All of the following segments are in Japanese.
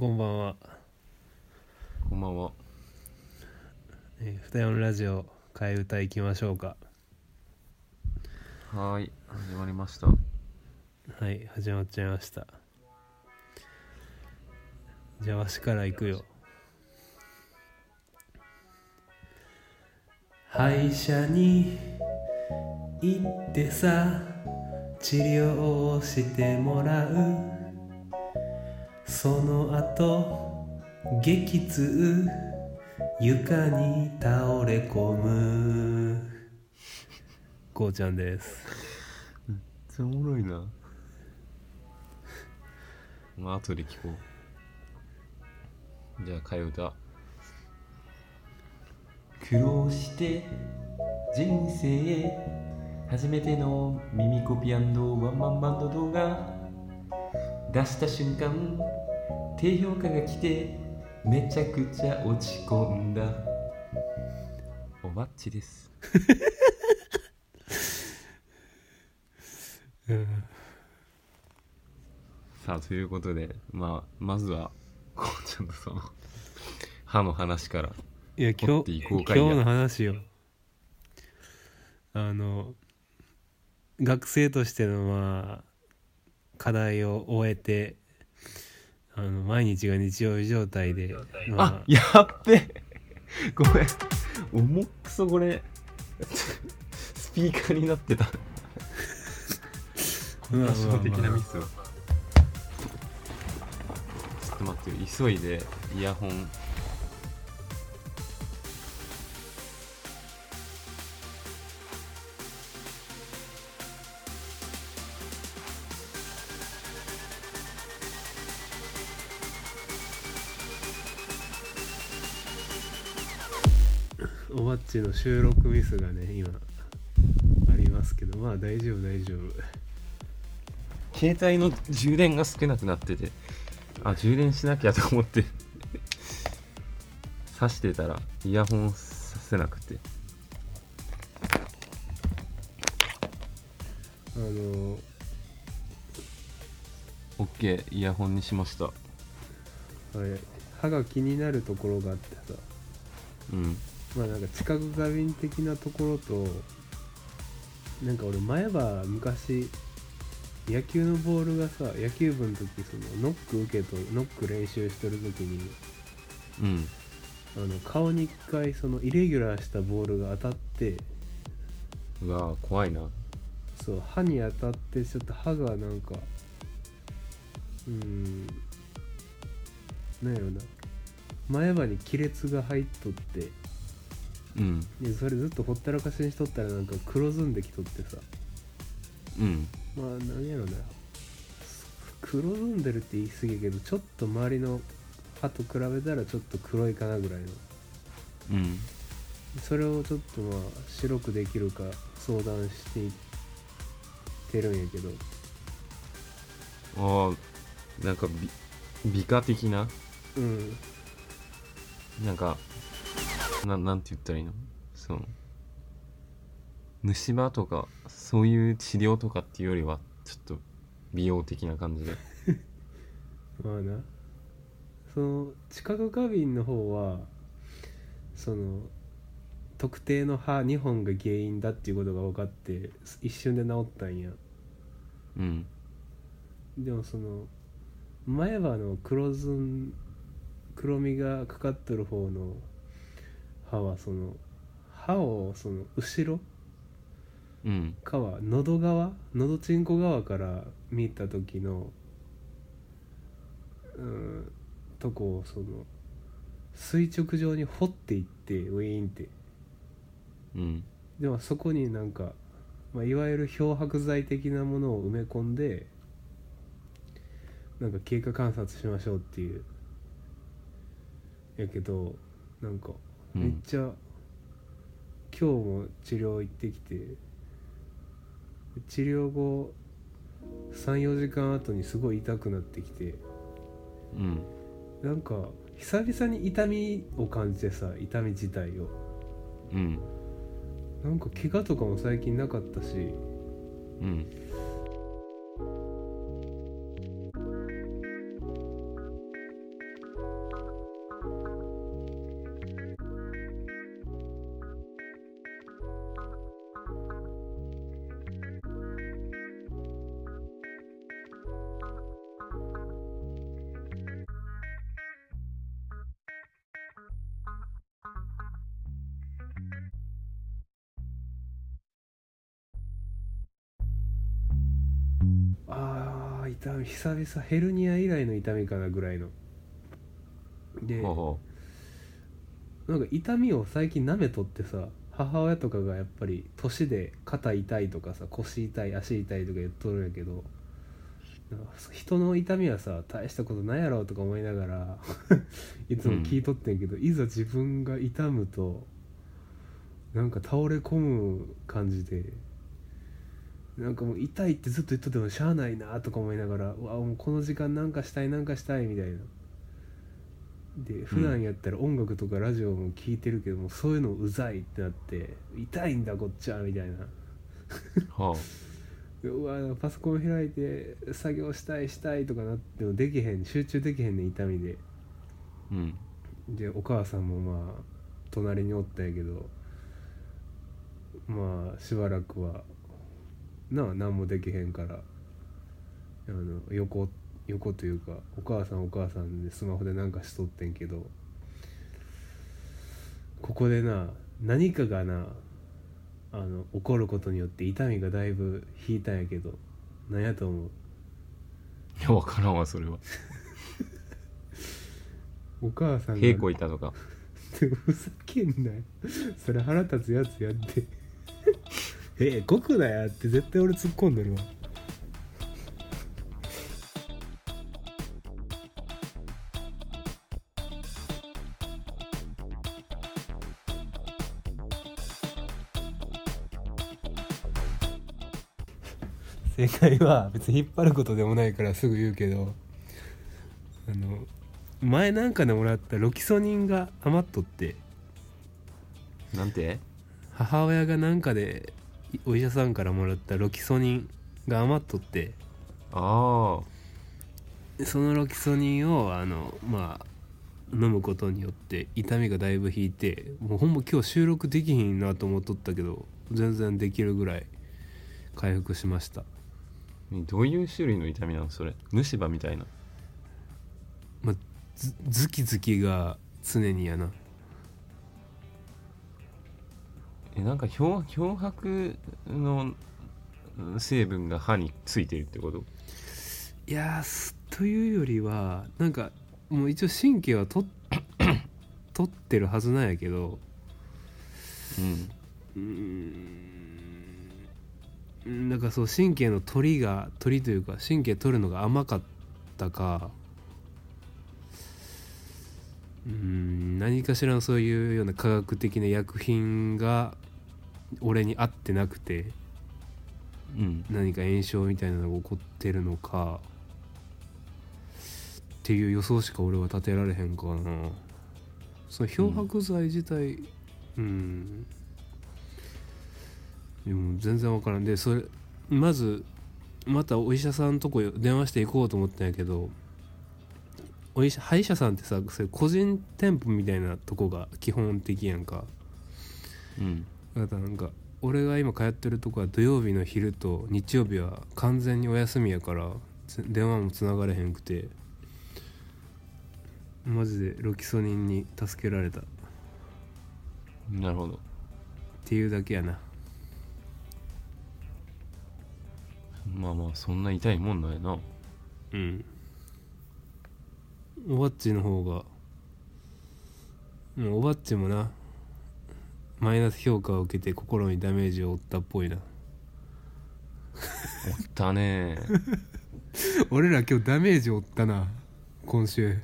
こんばんは、こんばんは。えー、二四ラジオ替え歌いきましょうか。はーい、始まりました。はい始まっちゃいました。じゃあわしから行くよ。歯医者に行ってさ治療をしてもらうその後激痛床に倒れ込むこうちゃんですめっちゃおもろいな。まあ、後で聞こう。じゃあ、替え歌。苦労して人生初めての耳コピワンマンバンド動画出した瞬間低評価が来てめちゃくちゃ落ち込んだ。おばっちです。う んさあということでまあまずはこうちゃんのその歯の話からいや今日今日の話よ。あの学生としてのまあ課題を終えてあの毎日が日曜日状態で、あ。まやっべ ごめん。重っくそこれ スピーカーになってた。まあ多少的まあまあなミスをちょっと待ってよ。急いでイヤホンちの収録ミスがね今ありますけどまあ大丈夫大丈夫。携帯の充電が少なくなっててあ充電しなきゃと思って 挿してたらイヤホンさせなくて。あの OK イヤホンにしました。あれ歯が気になるところがあってさ。うんまあなんか知覚過敏的なところとなんか俺前は昔野球のボールがさ野球部の時そのノック受けとノック練習してる時にうん。あの顔に一回そのイレギュラーしたボールが当たってうわー怖いな。そう歯に当たってちょっと歯がなんかうーんなんやろな。前歯に亀裂が入っとってうん。でそれずっとほったらかしにしとったらなんか黒ずんできとってさ。うん。まあ何やろな。黒ずんでるって言い過ぎやけどちょっと周りの歯と比べたらちょっと黒いかなぐらいの。うん。それをちょっとまあ白くできるか相談していってるんやけど。ああなんか美美化的な？うん。なんかななんて言ったらいいの？その虫歯とかそういう治療とかっていうよりはちょっと美容的な感じで。まあな。その知覚過敏の方はその特定の歯2本が原因だっていうことが分かって一瞬で治ったんや。うん。でもその前歯の黒ずん黒みがかかっとる方の歯はその歯をその後ろうん。側喉側喉ちんこ側から見た時のうんとこをその垂直上に掘っていってウィーンって。うん。でもそこになんか、まあ、いわゆる漂白剤的なものを埋め込んでなんか経過観察しましょうっていう。やけどなんかうんめっちゃ、今日も治療行ってきて治療後34時間後にすごい痛くなってきてうん。なんか久々に痛みを感じてさ痛み自体を。うん。なんか怪我とかも最近なかったしうん久々ヘルニア以来の痛みかなぐらいの。でなんか痛みを最近舐めとってさ母親とかがやっぱり年で肩痛いとかさ腰痛い足痛いとか言っとるんやけど人の痛みはさ大したことないやろとか思いながら いつも聞いとってんけど、いざ自分が痛むとなんか倒れ込む感じでなんかもう痛いってずっと言っとってもしゃあないなとか思いながらうわもうこの時間なんかしたいなんかしたいみたいな。で普段やったら音楽とかラジオも聞いてるけども、そういうのうざいってなって痛いんだこっちはみたいな。うはで うわパソコン開いて作業したいしたいとかなってもできへん。集中できへんねん痛みで。あうん。でお母さんもまあ隣におったんやけどまあしばらくはなあ何もできへんから。あの横横というかお母さんお母さんでスマホでなんかしとってんけど。ここでな何かがなあの起こることによって痛みがだいぶ引いたんやけど何やと思う？いや分からんわそれは。お母さんが。平行いたとか。ふざけんなよ。それ腹立つやつやってええ極だやって絶対俺突っ込んでるわ。正解は別に引っ張ることでもないからすぐ言うけどあの前なんかでもらったロキソニンが余っとって。なんて？母親がなんかでお医者さんからもらったロキソニンが余っとって。あそのロキソニンをあのまあ飲むことによって痛みがだいぶ引いてもうほんま今日収録できひんなと思っとったけど全然できるぐらい回復しました。あどういう種類の痛みなのそれ？虫歯みたいな。ずズキズキが常にやなえなんか漂漂白のうん成分が歯についてるってこと？いやというよりはなんかもう一応神経はと取 ってるはずなんやけどうん。うーんなんかそう神経の取りが取りというか神経取るのが甘かったかうーん何かしらのそういうような科学的な薬品が俺に合ってなくてうん。何か炎症みたいなのが起こってるのかっていう予想しか俺は立てられへんかな。その漂白剤自体うん、でも全然分からん。でそれまずまたお医者さんのとこ電話して行こうと思ったんやけどお医者歯医者さんってさそれ個人店舗みたいなとこが基本的やんか。うんだからなんか俺が今通ってるとこは土曜日の昼と日曜日は完全にお休みやからつ電話もつながれへんくてマジでロキソニンに助けられた。っなるほど。ていうだけやな。まあまあそんな痛いもんなんやな。うん。おばっちの方がうんおばっちもなマイナス評価を受けて心にダメージを負ったっぽいな。おったね。俺ら今日ダメージ負ったな今週。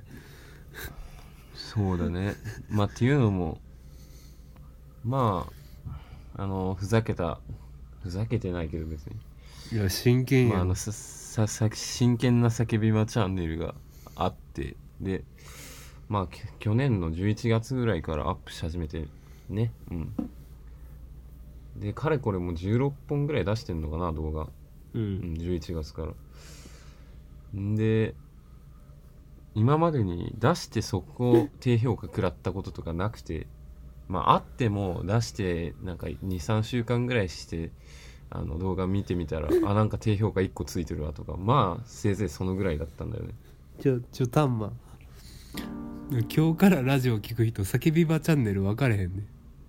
そうだね。まあっていうのもまああのふざけたふざけてないけど別に。いや真剣やん、まあ、あのさささ真剣な叫び場チャンネルがあってでまあき去年の11月ぐらいからアップし始めてね。うん。でかれこれもう16本ぐらい出してんのかな動画。ううんん、11月から。んで今までに出してそこ低評価食らったこととかなくてまああっても出してなんか23週間ぐらいしてあの動画見てみたらあなんか低評価1個ついてるわとかまあせいぜいそのぐらいだったんだよね。ちょちょタンマ。今日からラジオ聞く人叫び場チャンネル分かれへんね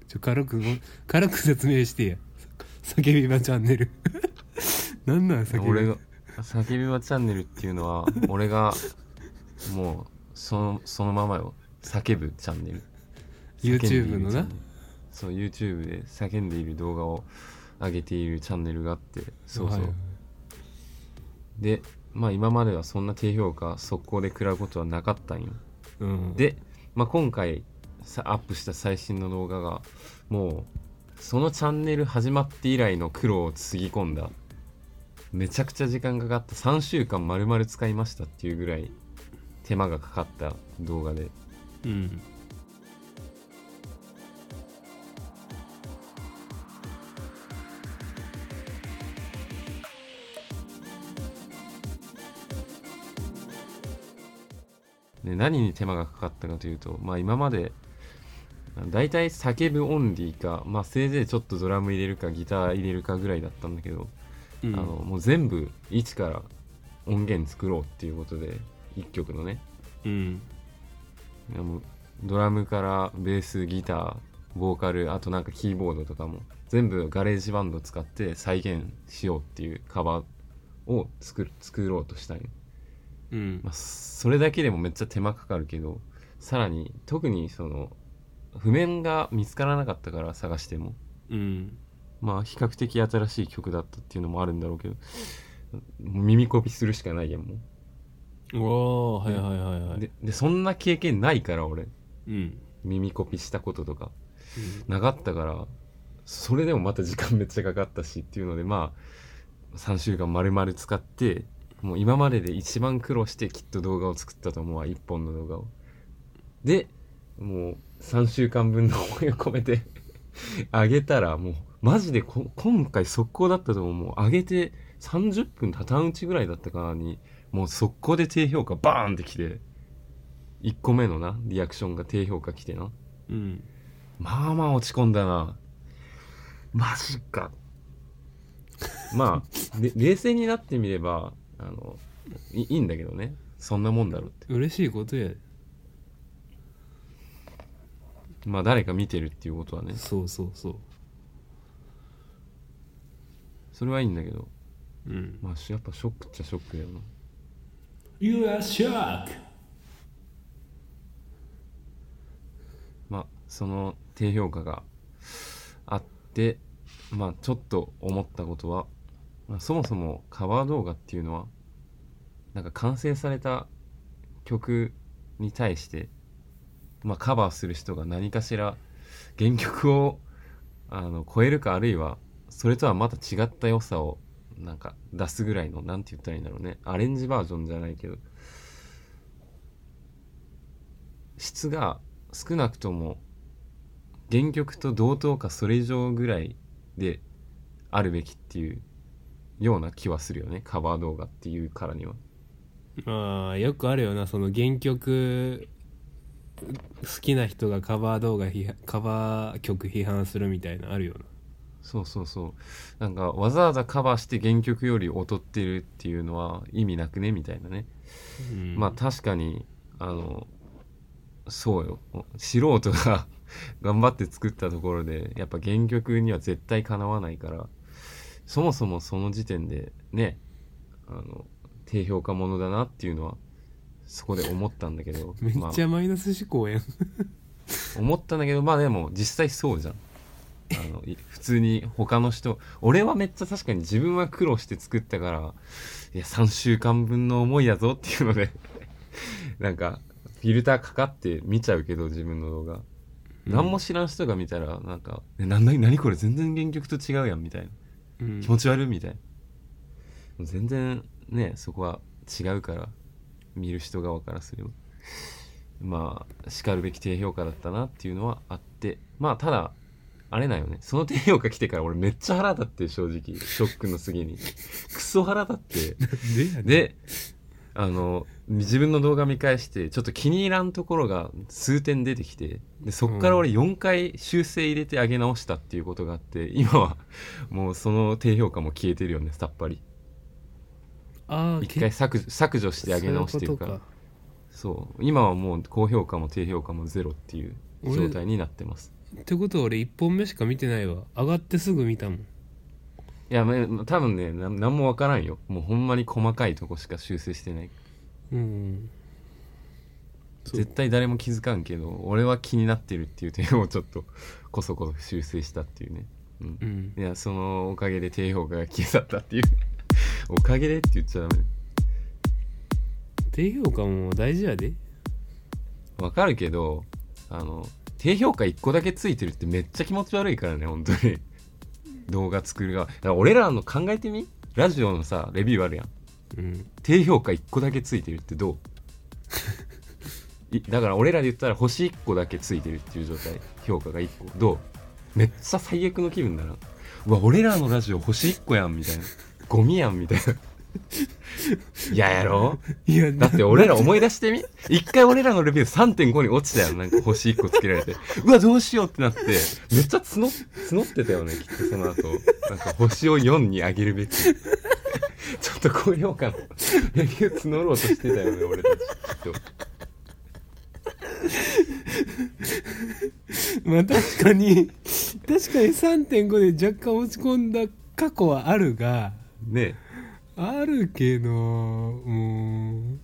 ちょ軽くも軽く説明してや。叫び場チャンネル。なんなん叫び俺が叫び場チャンネルっていうのは 俺がもうそのそのままよ。叫ぶチャンネル。YouTube のな？そう YouTube で叫んでいる動画を上げているチャンネルがあってそうそう、はいでまあ今まではそんな低評価速攻で食らうことはなかったんよ。うん。で、まあ、今回さアップした最新の動画がもうそのチャンネル始まって以来の苦労をつぎ込んだ。めちゃくちゃ時間かかった。3週間丸々使いましたっていうぐらい手間がかかった動画で。うん。で何に手間がかかったかというと、まあ、今までだいたい叫ぶオンリーか、まあ、せいぜいちょっとドラム入れるかギター入れるかぐらいだったんだけど、うん。あのもう全部一から音源作ろうっていうことで1曲のね。うん。いやもうドラムからベースギターボーカルあとなんかキーボードとかも全部 GarageBand 使って再現しようっていうカバーを作る作ろうとしたんようん。まあ、それだけでもめっちゃ手間かかるけどさらに特にその譜面が見つからなかったから探しても。うん。まあ比較的新しい曲だったっていうのもあるんだろうけど耳コピするしかないやんもおおはいはいはいはうい。ででそんな経験ないから俺。うん。耳コピしたこととか。なかったからそれでもまた時間めっちゃかかったしっていうのでまあ3週間丸々使ってもう今までで一番苦労してきっと動画を作ったと思うわ1本の動画を。でもう3週間分の思いを込めてあげたらもうマジでこ今回速攻だったと思うもう上げて30分たたんうちぐらいだったかなにもう速攻で低評価バーンってきて1個目のなリアクションが低評価来てなうんまあまあ落ち込んだな。マジか。まあ、で冷静になってみれば、あの、いいいんだけどね。そんなもんだろうって。嬉しいことやまあ誰か見てるっていうことはね。そうそうそうそれはいいんだけど。うんまあしやっぱショックっちゃショックだよな。You are shock まあその低評価があって、まあちょっと思ったことは、まあ、そもそもカバー動画っていうのは、なんか完成された曲に対して、まあ、カバーする人が何かしら原曲をあの超えるかあるいはそれとはまた違った良さをなんか出すぐらいのなんて言ったらいいんだろうね。アレンジバージョンじゃないけど。質が少なくとも原曲と同等かそれ以上ぐらいであるべきっていうような気はするよね。カバー動画っていうからには。まあよくあるよなその原曲好きな人がカバー動画カバー曲批判するみたいなあるよな。そうそうそう。なんかわざわざカバーして原曲より劣ってるっていうのは意味なくねみたいなね、うん。まあ確かにあのそうよ。素人が 頑張って作ったところでやっぱ原曲には絶対かなわないからそもそもその時点でねあの低評価ものだなっていうのはそこで思ったんだけど めっまあちゃマイナス思考やん。思ったんだけどまあでも実際そうじゃん。あのい普通に他の人俺はめっちゃ確かに自分は苦労して作ったからいや3週間分の思いやぞっていうので なんかフィルターかかって見ちゃうけど自分の動画、何も知らん人が見たらなんか「えなな何これ全然原曲と違うやん」みたいな。うん。気持ち悪いみたいな。全然ねそこは違うから見る人側からすれば。まあしかるべき低評価だったなっていうのはあって。まあただあれなんよね。その低評価来てから俺めっちゃ腹立って正直。ショックの次に。クソ腹立って。であの自分の動画見返してちょっと気に入らんところが数点出てきて。でそっから俺4回修正入れて上げ直したっていうことがあって今はもうその低評価も消えてるよねさっぱり一回削除削除して上げ直してるから。そういうこそう。今はもう高評価も低評価もゼロっていう状態になってます。ってことは俺1本目しか見てないわ。上がってすぐ見たもん。いやま多分ねな何もわからんよ。もうほんまに細かいとこしか修正してない。うん。絶対誰も気づかんけど俺は気になってるっていう点をちょっとこそこそ修正したっていうね。うん。うん。いやそのおかげで低評価が消え去ったっていうおかげでって言っちゃダメ。低評価も大事やで。わかるけどあの低評価1個だけついてるってめっちゃ気持ち悪いからね本当に。動画作る側。だから俺らの考えてみ？ラジオのさレビューあるやん。うん。低評価1個だけついてるってどう？いだから俺らで言ったら星1個だけついてるっていう状態。評価が1個。どう？めっちゃ最悪の気分だな。うわ俺らのラジオ星1個やんみたいなゴミやんみたいな。嫌やろ？いやだって俺ら思い出してみ？一回俺らのレビュー3.5に落ちたやん。なんか星1個つけられて。うわどうしようってなって。めっちゃ募募ってたよねきっとその後。なんか星を4に上げるべき。ちょっと高評価のレビュー募ろうとしてたよね俺たちきっと。まあ確かに確かに3.5で若干落ち込んだ過去はあるがね。あるけどうん。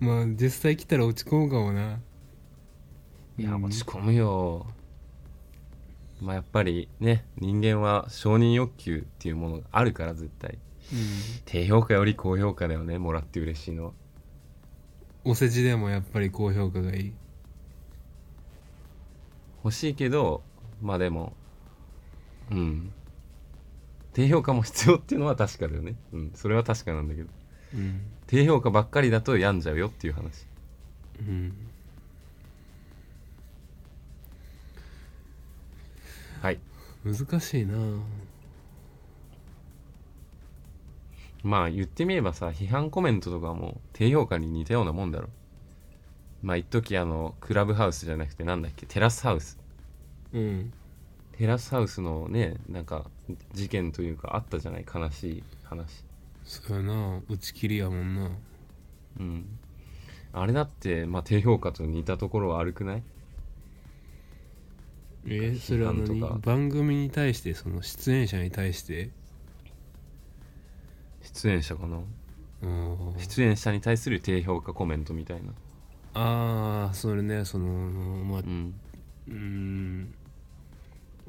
まあ実際来たら落ち込むかもな。いや落ち込むよ。まあやっぱりね人間は承認欲求っていうものがあるから絶対。うん。低評価より高評価だよねもらって嬉しいのは。お世辞でもやっぱり高評価がいい。欲しいけどまあでもうん低評価も必要っていうのは確かだよね。うん。それは確かなんだけど。うん。低評価ばっかりだと病んじゃうよっていう話。うん。はい。難しいな。まあ言ってみればさ批判コメントとかも低評価に似たようなもんだろ。まあ一時あのクラブハウスじゃなくてなんだっけテラスハウス。うんテラスハウスのねなんか事件というかあったじゃない悲しい話。そうやな打ち切りやもんな。うん。あれだってまあ低評価と似たところは悪くない？えそれは何？番組に対してその出演者に対して？出演者かな？うん出演者に対する低評価コメントみたいな。ああそれねそのまあうん。うん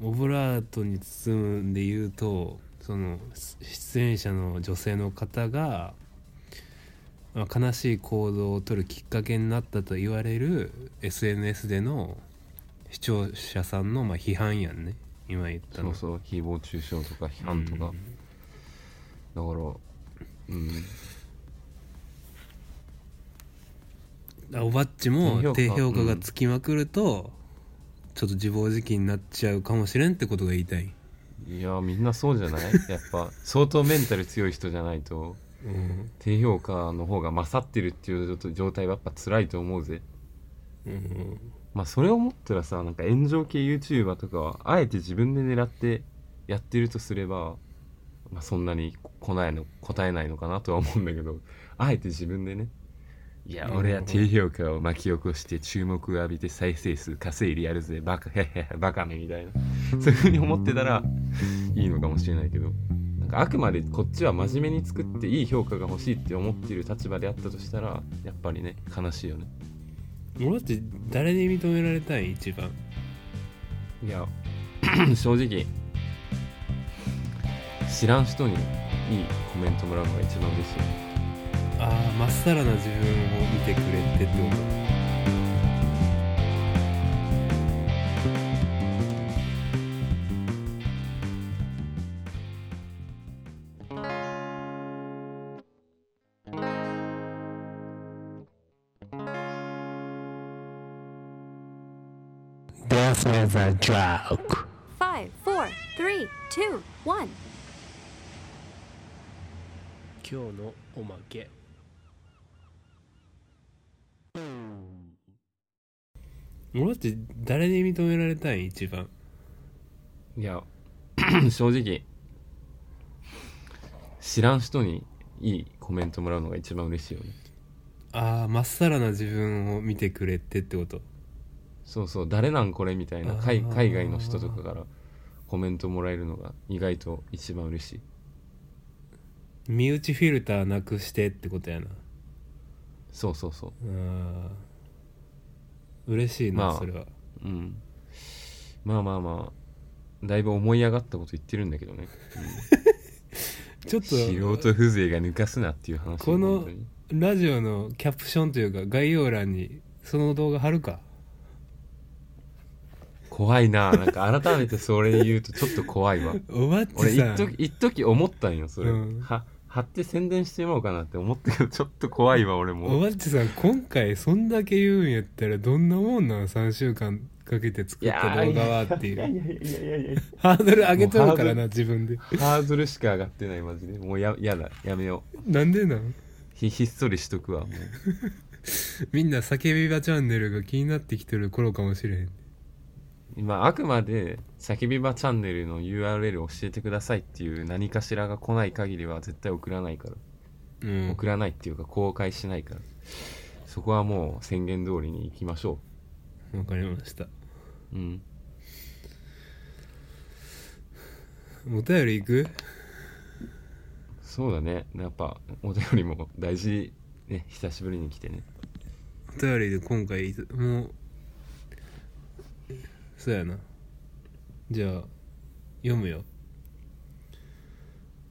オブラートに包むんで言うとその出演者の女性の方が、まあ、悲しい行動をとるきっかけになったと言われる SNS での視聴者さんのまあ批判やんね。今言ったの。そうそう。誹謗中傷とか批判とか、だからうん。うんおばっちも低低評価。評価がつきまくると、ちょっと自暴自棄になっちゃうかもしれんってことが言いたい、いやみんなそうじゃない？やっぱ相当メンタル強い人じゃないと。うん低評価の方が勝ってるっていう状態はやっぱ辛いと思うぜ。うん。まあそれを思ったらさなんか炎上系 YouTuber とかはあえて自分で狙ってやってるとすれば、まあ、そんなに来ないの答えないのかなとは思うんだけどあえて自分でねいやうん俺は低評価を巻き起こして注目を浴びて再生数稼いでやるぜバカバカめみたいな。そういう風に思ってたらいいのかもしれないけど。なんかあくまでこっちは真面目に作っていい評価が欲しいって思っている立場であったとしたらやっぱりね悲しいよね。俺だって誰に認められたい一番。いや 正直知らん人にいいコメントもらうのが一番嬉しいああまっさらな自分を見てくれてってこ、今日のおまけ。俺だって誰に認められたい一番？いや 正直知らん人にいいコメントもらうのが一番嬉しいよね。ああまっさらな自分を見てくれてってこと？そうそう誰なんこれみたいな海海外の人とかからコメントもらえるのが意外と一番嬉しい。身内フィルターなくしてってことやな。そうそうそう。あー嬉しいな、まあそれは。うん。まあまあまあだいぶ思い上がったこと言ってるんだけどね、ちょっと素人風情が抜かすなっていう話この本当に。ラジオのキャプションというか概要欄にその動画貼るか？怖いななんか改めてそれ言うとちょっち怖いわ。おばっ俺ちさん。一時一時思ったんよそれ、うん。は貼って宣伝してもらおうかなって思ったけどちょっと怖いわ俺おも。ばっちさん今回そんだけ言うんやったらどんなもんなん？3週間かけて作った動画はっていう。いやいやいやいやいやハードル上げとるからもな自分で。ハードルしか上がってないマジで。もうややだやめよう。なんでなん？ひひっそりしとくわもう。みんな叫び場チャンネルが気になってきてる頃かもしれへん今あくまで叫び場チャンネルの URL 教えてくださいっていう何かしらが来ない限りは絶対送らないから、うん。送らないっていうか公開しないから。そこはもう宣言通りに行きましょわかりました。ううん。お便りいく？そうだね。やっぱお便りも大事ね。久しぶりに来てね。お便りで今回もうそうやな。じゃあ読むよ。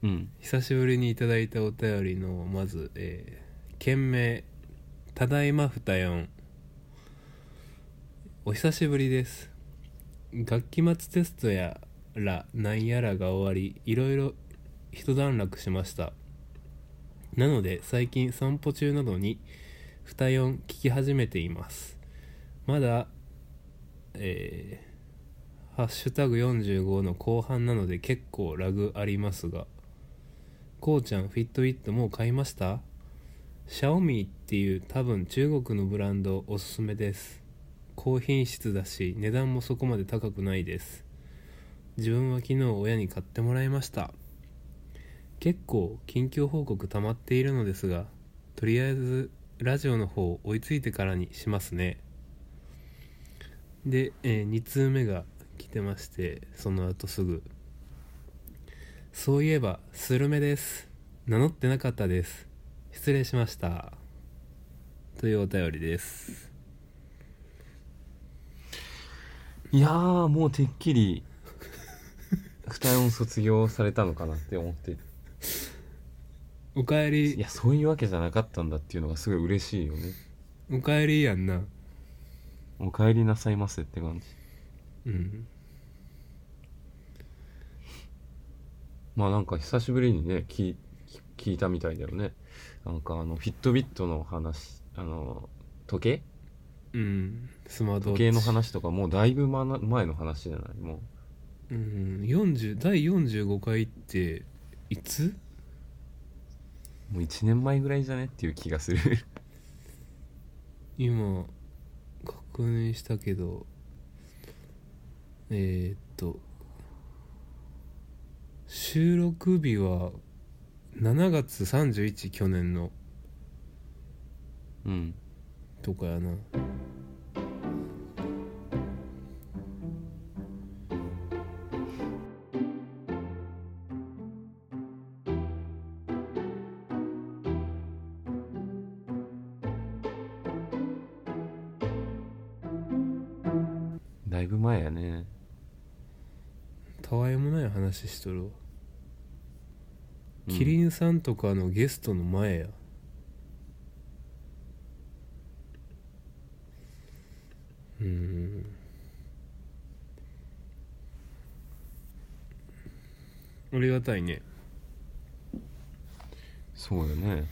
うん。久しぶりにいただいたお便りのまず、えー、件名「ただいまふたよん」お久しぶりです。学期末テストやらなんやらが終わりいろいろ一段落しました。なので最近散歩中などに「ふたよん」聞き始めています。まだえーハッシュタグ45の後半なので結構ラグありますがこうちゃんフィットウィットもう買いました？シャオミっていう多分中国のブランドおすすめです。高品質だし値段もそこまで高くないです。自分は昨日親に買ってもらいました。結構近況報告溜まっているのですがとりあえずラジオの方追いついてからにしますね。で、え2通目が来てましてその後すぐ。そういえばスルメです。名乗ってなかったです。失礼しました。というお便りです。いやーもうてっきり二音卒業されたのかなって思って。おかえいりやそういうわけじゃなかったんだっていうのがすごい嬉しいよね。おかえりやんなお帰りなさいませって感じ。うん。まあなんか久しぶりにね聞い聞いたみたいだよね。なんかあのフィットビットの話あの時計？うん。スマート時計の話とかもうだいぶまな前の話じゃない？もう。ん。40第45回っていつ？うもう1年前ぐらいじゃね？っていう気がする。今確認したけどえー、っと収録日は7月31去年のうん。とかやな話しとるわ、うん。キリンさんとかのゲストの前や。うん。ありがたいね。そうよね。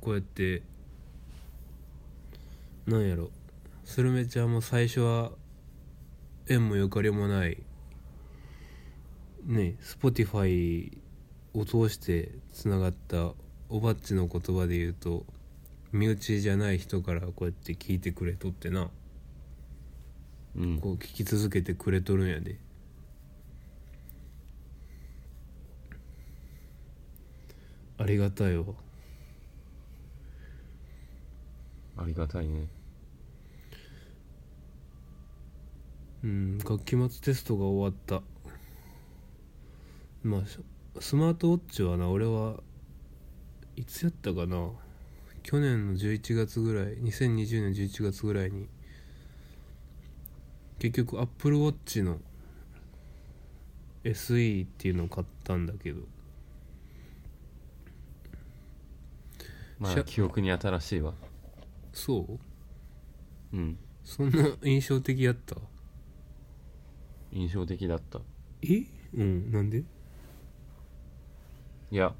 こうやってなんやろ。スルメちゃんも最初は縁もゆかりもないね Spotify を通してつながったおばっちの言葉で言うと身内じゃない人からこうやって聞いてくれとってな。うん。こう聞き続けてくれとるんやで。ありがたいわ。ありがたいね。うん学期末テストが終わったまあしスマートウォッチはな俺はいつやったかな？去年の11月ぐらい2020年11月ぐらいに結局アップルウォッチの SE っていうのを買ったんだけど。まあ記憶に新しいわ。そう？うん。そんな印象的やった？印象的だった。え？うんなんで？いや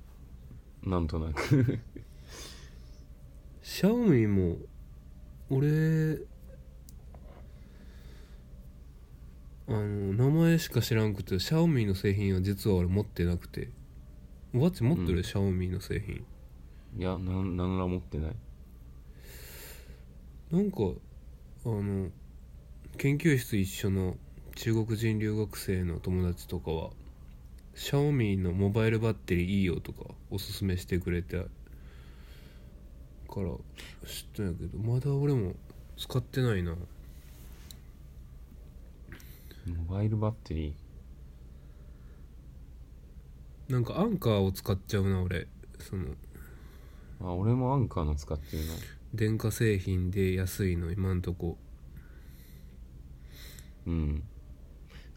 なんとなく。シャオミも俺あの名前しか知らんくてシャオミの製品は実は俺持ってなくて。ワッチ持ってる、うん。シャオミの製品。いやなん何ら持ってない。なんかあの研究室一緒の中国人留学生の友達とかはシャオミのモバイルバッテリーいいよとかおすすめしてくれてから知ったんやけどまだ俺も使ってないな。モバイルバッテリなんかアンカーを使っちゃうな俺。その。ーあ俺もアンカーの使ってるな。電化製品で安いの今んとこ。うん。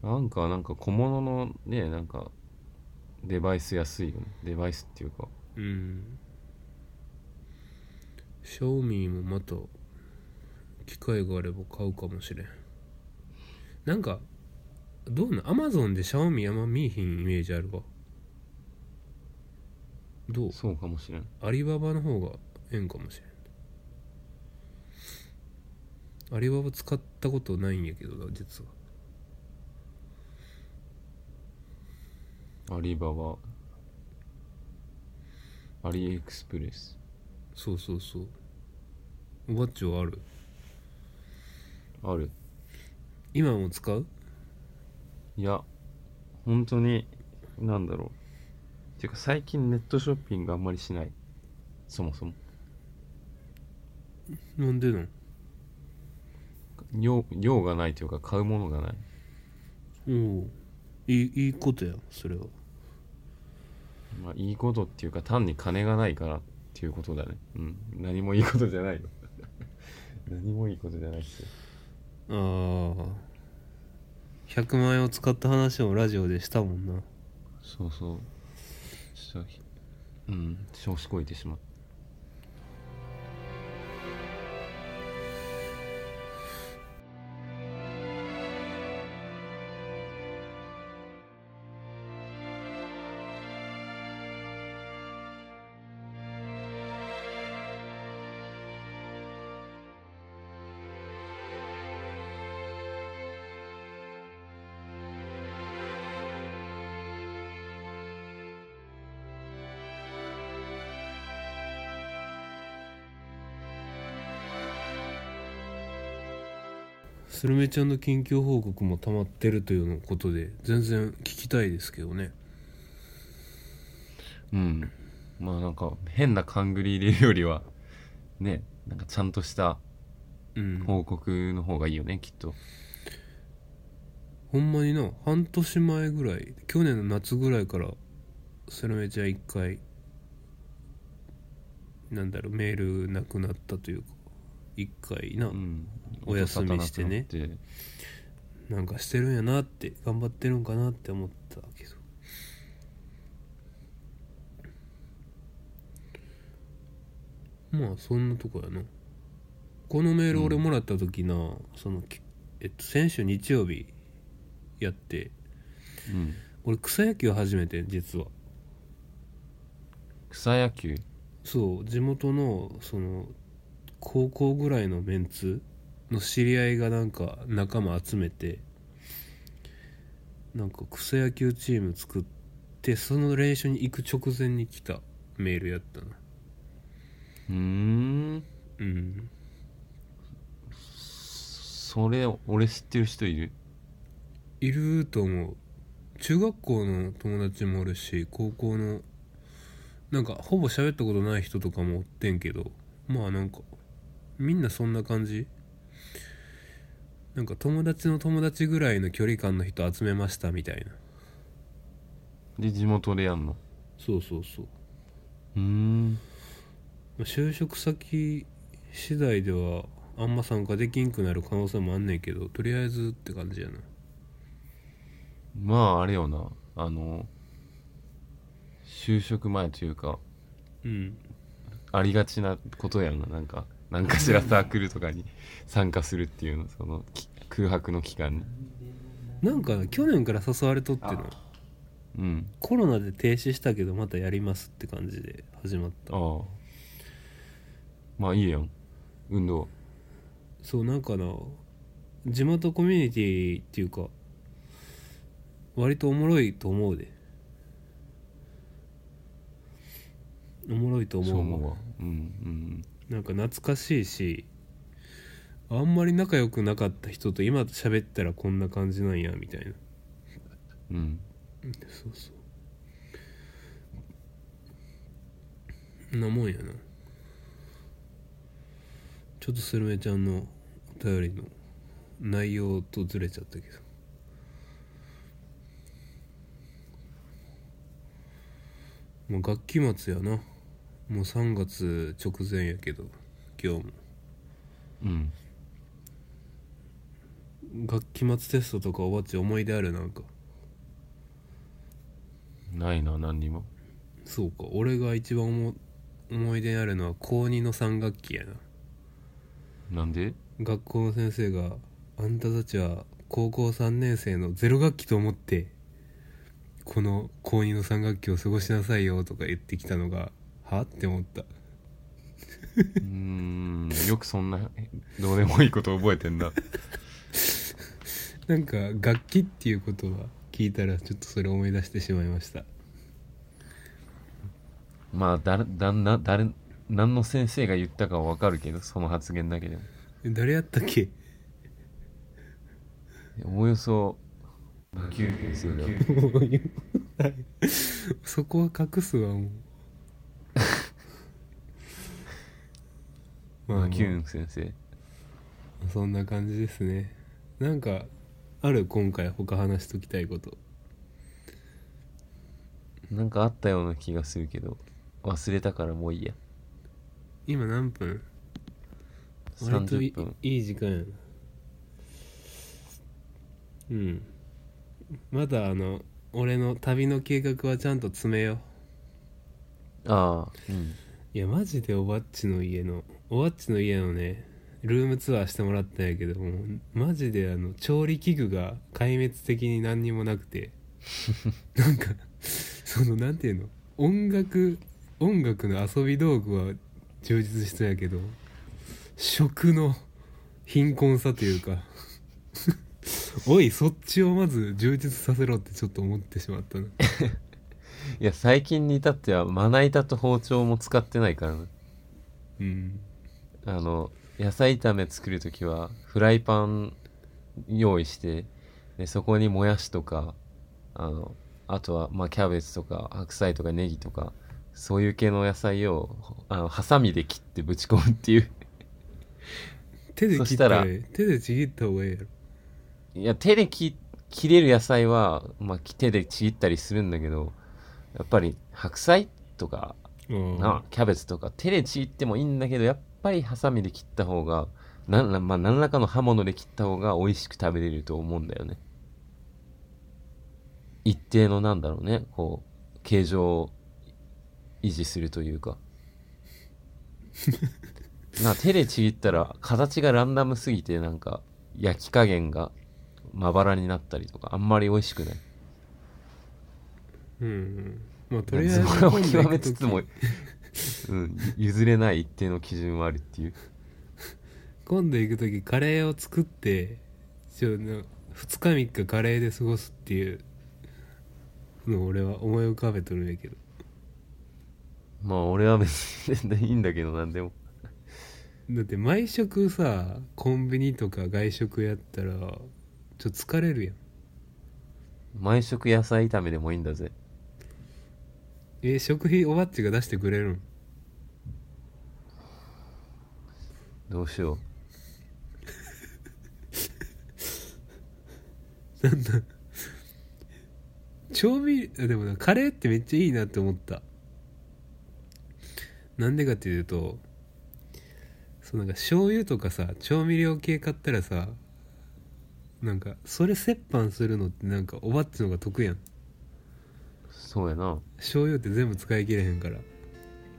アンカーなんか小物のねなんかデバイス安いよね。デバイスっていうか。うん。シャオミもまた機会があれば買うかもしれん。なんかどうなんアマゾンでシャオミあんま見えひんイメージあるわ。どう？そうかもしれん。アリババの方がええんかもしれん。アリババ使ったことないんやけどな実はアリババ。アリエクスプレス。そうそうそう。おばっちはある？ある。今も使う？いや本当になんだろう。ていうか最近ネットショッピングあんまりしない。そもそも。なんでなん？用用がないというか買うものがない。おおいいいいことやそれはまあいいことっていうか単に金がないからっていうことだね。うん。何もいいことじゃない。よ 何もいいことじゃないっすよああ100万円を使った話をラジオでしたもんな。そうそう。うん。調子こいてしまうスルメちゃんの近況報告も溜まってるというのことで全然聞きたいですけどね。うん。まあなんか変な勘繰り入れるよりはねなんかちゃんとしたうん。報告の方がいいよねきっと。ほんまにな半年前ぐらい去年の夏ぐらいからスルメちゃん一回なんだろうメールなくなったというか一回な、うん。お休みしてね。なんかしてるんやなって頑張ってるんかなって思ったけど。まあそんなとこやな。このメール俺もらった時な、そのきえっと先週日曜日やって。うん。俺草野球始めてん実は。草野球？そう地元のその高校ぐらいのメンツの知り合いがなんか仲間集めてなんか草野球チーム作ってその練習に行く直前に来たメールやったなうーん。うん。それ俺知ってる人いる？いると思う。中学校の友達もおるし高校のなんかほぼ喋ったことない人とかもおってんけどまあなんかみんなそんな感じ？なんか友達の友達ぐらいの距離感の人集めましたみたいな。で地元でやんの？そうそうそう。うーん。まあ就職先次第ではあんま参加できんくなる可能性もあんねんけどとりあえずって感じやな。まああれよな。あの就職前というかうん。ありがちなことやんななんか何かしらサークルとかに参加するっていうのそのき空白の期間に。なんか去年から誘われとってなうん。コロナで停止したけどまたやりますって感じで始まった。ああ。まあいいやん。運動。そうなんかな地元コミュニティっていうか割とおもろいと思うで。おもろいと思うそう思うわ。うんうんなんか懐かしいしあんまり仲良くなかった人と今喋ったらこんな感じなんやみたいな。うん。そうそう。んなもんやな。ちょっとスルメちゃんのお便りの内容とずれちゃったけど。もう学期末やなもう3月直前やけど今日も。うん。学期末テストとかおばっち思い出あるなんか。ないな何にも。そうか。俺が一番思思い出にあるのは高2の3学期やな。なんで？学校の先生が「あんたたちは高校3年生のゼロ学期と思ってこの高2の3学期を過ごしなさいよ」とか言ってきたのがは？って思った。うーん。よくそんなどうでもいいこと覚えてんな。なんか楽器っていうことは聞いたらちょっとそれ思い出してしまいました。まあだだんな誰何の先生が言ったかは分かるけどその発言だけでも。え誰やったっけ？おおよそ野球先生だよ。もう言うはいそこは隠すわもうまあまあ野球先生。そんな感じですね。なんかある今回他話しときたいこと。なんかあったような気がするけど。忘れたからもういいや。今何分？割とい30分いい時間やな。うん。まだあの俺の旅の計画はちゃんと詰めよう。ああうん。いやマジでおばっちの家のおばっちの家のねルームツアーしてもらったんやけどもマジであの調理器具が壊滅的に何にもなくて。なんかそのなんていうの？音楽音楽の遊び道具は充実したんやけど食の貧困さというか。おいそっちをまず充実させろってちょっと思ってしまったな。いや最近に至ってはまな板と包丁も使ってないからな。うんあの野菜炒め作る時はフライパン用意してでそこにもやしとかあのあとはまあキャベツとか白菜とかネギとかそういう系の野菜をあのハサミで切ってぶち込むっていう。手で切ったら手でちぎった方がいいやろ。いや手で切切れる野菜は、まあ、手でちぎったりするんだけどやっぱり白菜とかうん。なキャベツとか手でちぎってもいいんだけどやっぱりハサミで切った方がなまあ、何らかの刃物で切った方が美味しく食べれると思うんだよね。一定のなんだろうねこう形状を維持するというか。な手でちぎったら形がランダムすぎてなんか焼き加減がまばらになったりとかあんまり美味しくない。うんうんまあとりあえず極めつつも、うん、譲れない一定の基準はあるっていう。今度行く時カレーを作ってちょ2日3日カレーで過ごすっていうのを俺は思い浮かべとるんやけど。まあ俺は別に全然いいんだけどなんでも。だって毎食さコンビニとか外食やったらちょっと疲れるやん。毎食野菜炒めでもいいんだぜえ食費おばっちが出してくれるん？どうしよ 調味でもなカレーってめっちゃいいなって思った。なんでかっていうとそうなんか醤油とかさ調味料系買ったらさなんかそれ折半するのってなんかおばっちの方が得やんそうやな。醤油って全部使い切れへんから。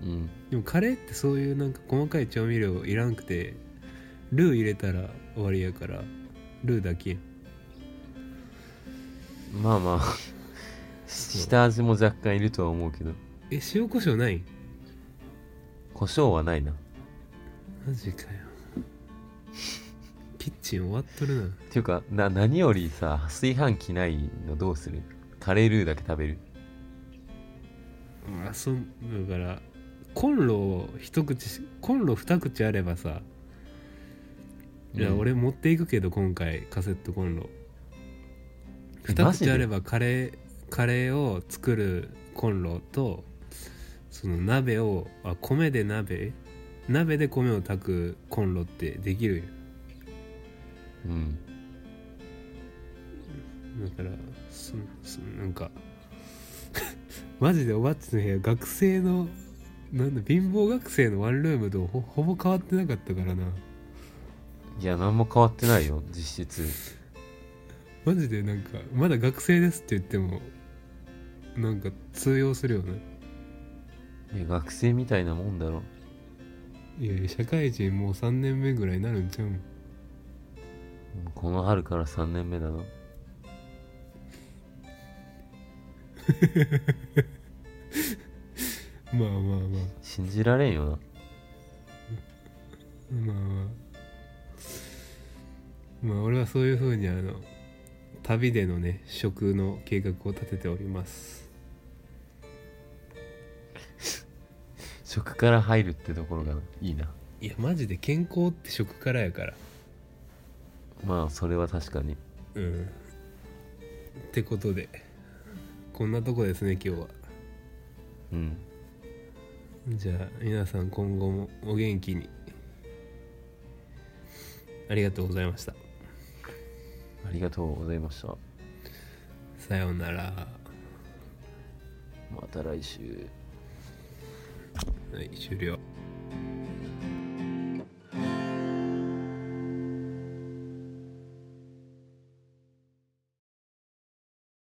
うん。でもカレーってそういうなんか細かい調味料いらんくてルー入れたら終わりやからルーだけ。やんまあ。まあ下味も若干いるとは思うけど。え塩コショウない？胡椒はないな。マジかよ。キッチン終わっとるな。っていうかな何よりさ炊飯器ないのどうする？カレールーだけ食べるあそんだからコンロを一口しコンロ二口あればさいや、うん。俺持っていくけど今回カセットコンロ。二えマジで口あればカレーカレーを作るコンロとその鍋をあ米で鍋？鍋で米を炊くコンロってできるよ。うん。だからそそなんかマジでおばっちの部屋学生のなんだ貧乏学生のワンルームとほほぼ変わってなかったからな。いや何も変わってないよ実質。マジでなんかまだ学生ですって言ってもなんか通用するよね。いや学生みたいなもんだろ。いやいや社会人もう3年目ぐらいになるんちゃうん。この春から3年目だなまあまあまあ。信じられんよな。まあまあ。まあ俺はそういうふうにあの旅でのね食の計画を立てております。食から入るってところがいいな。いやマジで健康って食からやから。まあそれは確かに。うん。ってことでこんなとこですね今日は。うん。じゃあ皆さん今後もお元気に。ありがとうございました。ありがとうございました。さようなら。また来週。はい終了